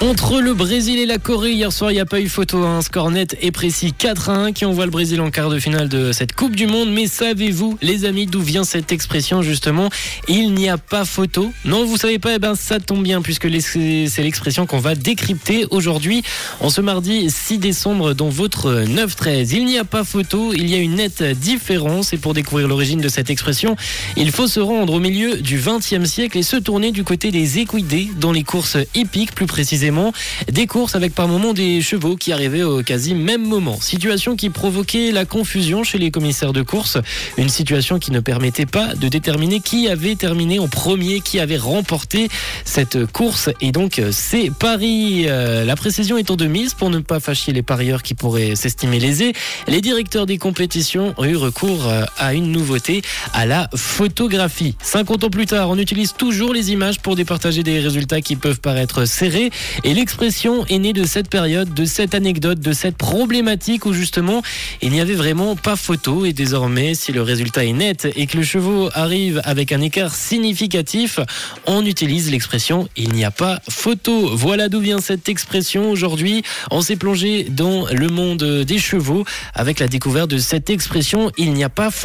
Entre le Brésil et la Corée, hier soir, il n'y a pas eu photo. Un score net et précis 4 à 1 qui envoie le Brésil en quart de finale de cette Coupe du Monde. Mais savez-vous, les amis, d'où vient cette expression justement? Il n'y a pas photo. Non, vous savez pas Eh ben, ça tombe bien puisque c'est l'expression qu'on va décrypter aujourd'hui, en ce mardi 6 décembre, dans votre 9-13. Il n'y a pas photo, il y a une nette différence. Et pour découvrir l'origine de cette expression, il faut se rendre au milieu du 20e siècle et se tourner du côté des équidés dans les courses hippiques, plus précisément des courses avec par moments des chevaux qui arrivaient au quasi même moment. Situation qui provoquait la confusion chez les commissaires de course. Une situation qui ne permettait pas de déterminer qui avait terminé en premier, qui avait remporté cette course. Et donc, c'est Paris. Euh, la précision étant de mise pour ne pas fâcher les parieurs qui pourraient s'estimer lésés. Les directeurs des compétitions ont eu recours euh, à une nouveauté, à la photographie. 50 ans plus tard, on utilise toujours les images pour départager des résultats qui peuvent paraître serrés. Et l'expression est née de cette période, de cette anecdote, de cette problématique où justement il n'y avait vraiment pas photo. Et désormais, si le résultat est net et que le chevaux arrive avec un écart significatif, on utilise l'expression il n'y a pas photo. Voilà d'où vient cette expression aujourd'hui. On s'est plongé dans le monde des chevaux avec la découverte de cette expression il n'y a pas photo.